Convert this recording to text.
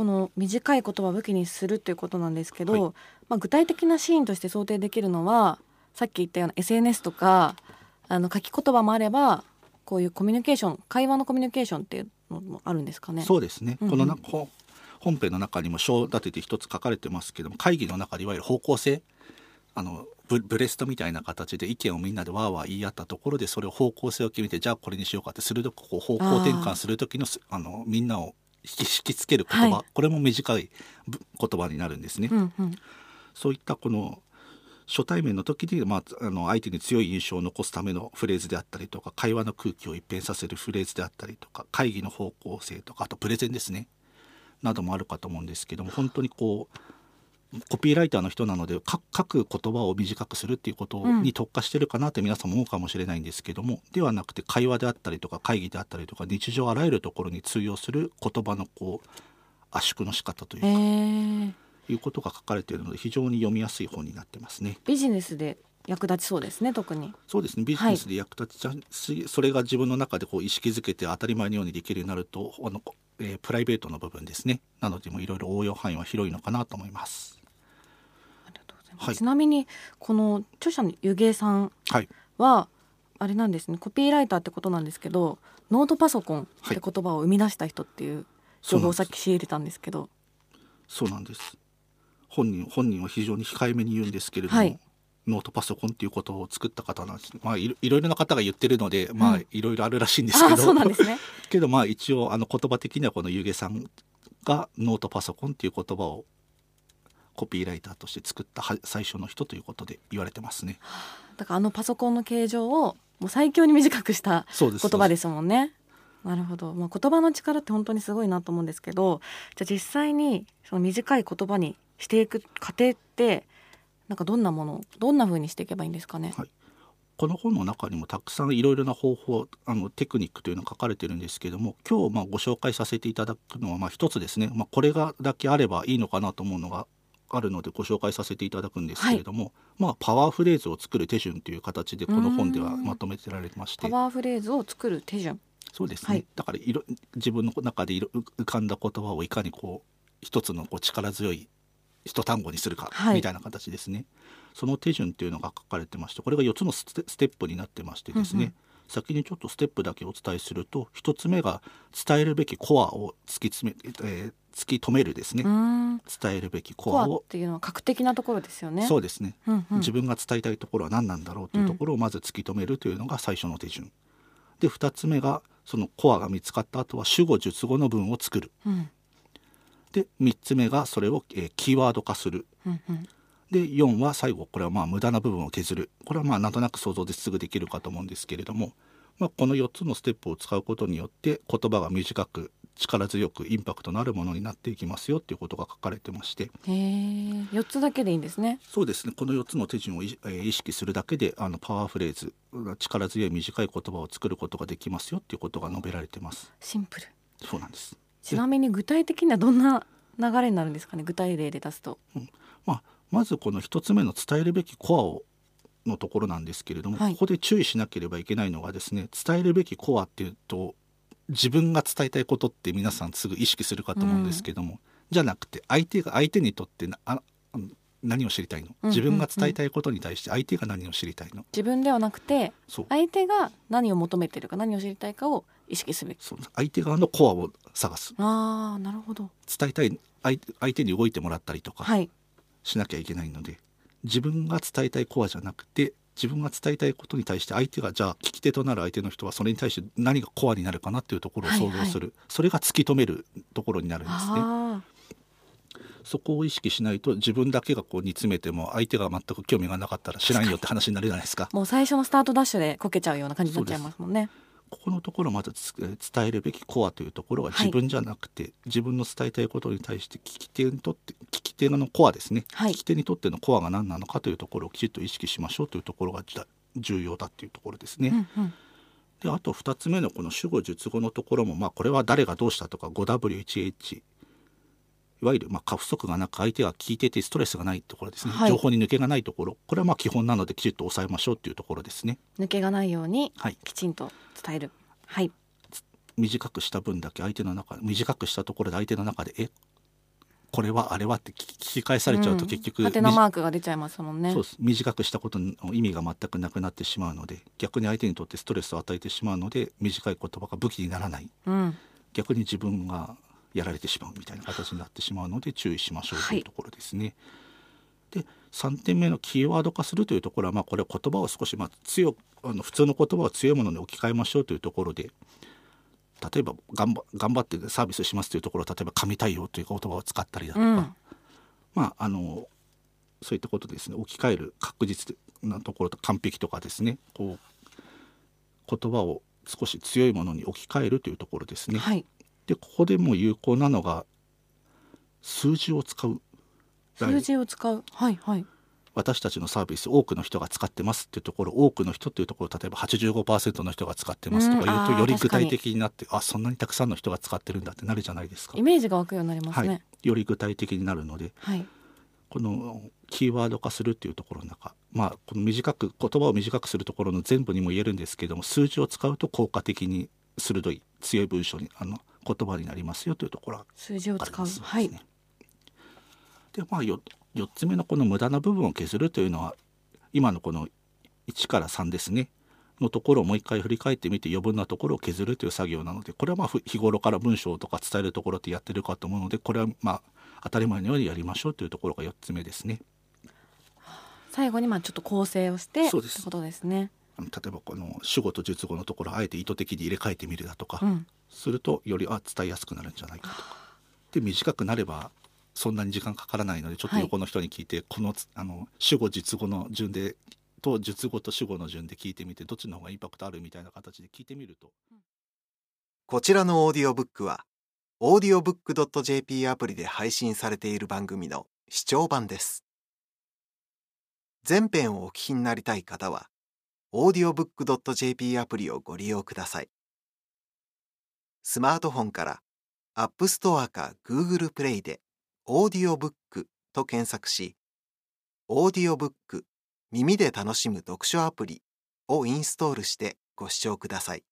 この短い言葉を武器にするということなんですけど、はい。まあ、具体的なシーンとして想定できるのはさっき言ったような SNS とかあの書き言葉もあればこういうコミュニケーション会話のコミュニケーションっていうのもあるんですかね。そうですね、うんうん。このなほ本編の中にも章立てて一つ書かれてますけども会議の中でいわゆる方向性あのブブレストみたいな形で意見をみんなでわーわー言い合ったところでそれを方向性を決めてじゃあこれにしようかって鋭くこう方向転換する時のすあのみんなを引き引きつける言葉、はい。これも短いぶ言葉になるんですね。うんうん。そういったこの初対面の時に、まあ、あの相手に強い印象を残すためのフレーズであったりとか会話の空気を一変させるフレーズであったりとか会議の方向性とかあとプレゼンですね。などもあるかと思うんですけども本当にこうコピーライターの人なのでか書く言葉を短くするっていうことうんに特化してるかなって皆さんも思うかもしれないんですけども、ではなくて会話であったりとか会議であったりとか日常あらゆるところに通用する言葉のこう圧縮の仕方というえか、ー、いうことが書かれているので非常に読みやすい本になってますね。ビジネスで役立ちそうですね特に。そうですねビジネスで役立ちちゃうし、それが自分の中でこう意識づけて当たり前のようにできるようになるとあの、えープライベートの部分ですねなのでもいろいろ応用範囲は広いのかなと思います。ありがとうございますはい。ちなみにこの著者のゆげさんはい、はあれなんですねコピーライターってことなんですけどノートパソコンって言葉を生み出した人っていう情報をさっき仕入れたんですけど。そうなんです。本人本人は非常に控えめに言うんですけれども、はい。ノートパソコンっていうことを作った方なんです、まあ、いろいろな方が言ってるので、まあうんいろいろあるらしいんですけど。そうなんですね。けどまあ一応あの言葉的にはこのゆげさんがノートパソコンっていう言葉をコピーライターとして作ったは最初の人ということで言われてますね。だからあのパソコンの形状をもう最強に短くした言葉ですもんね。なるほど、まあ、言葉の力って本当にすごいなと思うんですけどじゃあ実際にその短い言葉にしていく過程ってなんかどんなものどんな風にしていけばいいんですかね？はいこの本の中にもたくさんいろいろな方法あのテクニックというのが書かれてるんですけども今日まあご紹介させていただくのはまあ一つですね、まあ、これがだけあればいいのかなと思うのがあるのでご紹介させていただくんですけれども、まあ、パワーフレーズを作る手順という形でこの本ではまとめてられまして。パワーフレーズを作る手順。そうですね、はい。だからいろ自分の中でいろ浮かんだ言葉をいかにこう一つのこう力強い一単語にするかはい。みたいな形ですね、その手順っていうのが書かれてましてこれが4つのステステップになってましてですね、うんうん。先にちょっとステップだけお伝えすると1つ目が伝えるべきコアを突き詰め、えー突き止めるですね、伝えるべきココアをていうのは確的なところですよね。そうですね、うんうん。自分が伝えたいところは何なんだろうというところをまず突き止めるというのが最初の手順。で2つ目がそのコアが見つかった後は主語述語の文を作る。うん。で3つ目がそれを、えーキーワード化する。うんうん。で4は最後これはまあ無駄な部分を削る。これはまあなんとなく想像ですぐできるかと思うんですけれども、まあ、この4つのステップを使うことによって言葉が短く力強くインパクトのあるものになっていきますよっていうことが書かれてまして。へえ四つだけでいいんですね。そうですね。この4つの手順を意識するだけであのパワーフレーズ力強い短い言葉を作ることができますよっていうことが述べられてます。シンプル。そうなんです。ちなみに具体的にはどんな流れになるんですかね？具体例で出すと。まあ、まずこの1つ目の伝えるべきコアをのところなんですけれども、はい。ここで注意しなければいけないのがですね伝えるべきコアっていうと自分が伝えたいことって皆さんすぐ意識するかと思うんですけども、じゃなくて相手が相手にとってなあ何を知りたいの、うん。自分が伝えたいことに対して相手が何を知りたいの？自分ではなくて相手が何を求めてるか何を知りたいかを意識すべき。相手側のコアを探す。ああなるほど。伝えたい相手相手に動いてもらったりとかはい。しなきゃいけないので、自分が伝えたいコアじゃなくて自分が伝えたいことに対して相手がじゃあ聞き手となる相手の人はそれに対して何がコアになるかなっていうところを想像する、それが突き止めるところになるんですね。そこを意識しないと自分だけがこう煮詰めても相手が全く興味がなかったら知らんよって話になるじゃないですか。もう最初のスタートダッシュでこけちゃうような感じになっちゃいますもんね。ここのところまず伝えるべきコアというところははい自分じゃなくて、自分の伝えたいことに対して聞き手にとって聞き手のコアですね、はい聞き手にとってのコアが何なのかというところをきちっと意識しましょうというところが重要だっていうところですね。うんうん。であと2つ目のこの主語述語のところも、まあ、これは誰がどうしたとか 5W1H いわゆるまあ過不足がなく相手が聞いててストレスがないところですね、はい。情報に抜けがないところ。これはまあ基本なのできちっと抑えましょうっていうところですね。抜けがないようにはい。きちんと伝える。はい。短くした分だけ相手の中短くしたところで相手の中でえこれはあれはって聞き返されちゃうと結局、うんマークが出ちゃいますもんね。そうです。短くしたことの意味が全くなくなってしまうので逆に相手にとってストレスを与えてしまうので短い言葉が武器にならない。うん。逆に自分がやられてしまうみたいな形になってしまうので注意しましょうというところですね。で3点目のキーワード化するというところは、まあ、これは言葉を少しまあ強くあの普通の言葉を強いものに置き換えましょうというところで例えば頑張頑張ってサービスしますというところ例えば神対応という言葉を使ったりだとか、うんまああのそういったことですね置き換える確実なところと完璧とかですねこう言葉を少し強いものに置き換えるというところですね。はいでここでも有効なのが数字を使う。数字を使う。はいはい。私たちのサービス多くの人が使ってますっていうところ多くの人っていうところ例えば85%の人が使ってますとか言うと、より具体的になってあそんなにたくさんの人が使ってるんだってなるじゃないですか。イ。メージが湧くようになりますはい。ね、より具体的になるのではい。このキーワード化するっていうところの中まあこの短く言葉を短くするところの全部にも言えるんですけども数字を使うと効果的に鋭い強い文章にあの言葉になりますよというところが数字を使う。はい。ねでまあ 4, 4つ目のこの無駄な部分を削るというのは今のこの1から3ですね。のところをもう一回振り返ってみて余分なところを削るという作業なのでこれはまあふ日頃から文章とか伝えるところってやってるかと思うのでこれはまあ当たり前のようにやりましょうというところが4つ目ですね。最後にまあちょっと構成をしてそうです。ことですね。例えばこの主語と述語のところをあえて意図的に入れ替えてみるだとか、うんするとよりあ伝えやすくなるんじゃないかとかで短くなればそんなに時間かからないのでちょっと横の人に聞いて、このあの主語述語の順でと述語と主語の順で聞いてみてどっちの方がインパクトあるみたいな形で聞いてみるとこちらのオーディオブックは、audiobook.jp アプリで配信されている番組の視聴版です。全編をお聞きになりたい方は、audiobook.jp アプリをご利用ください。スマートフォンから App Store か Google Play でオーディオブックと検索し、オーディオブック耳で楽しむ読書アプリをインストールしてご視聴ください。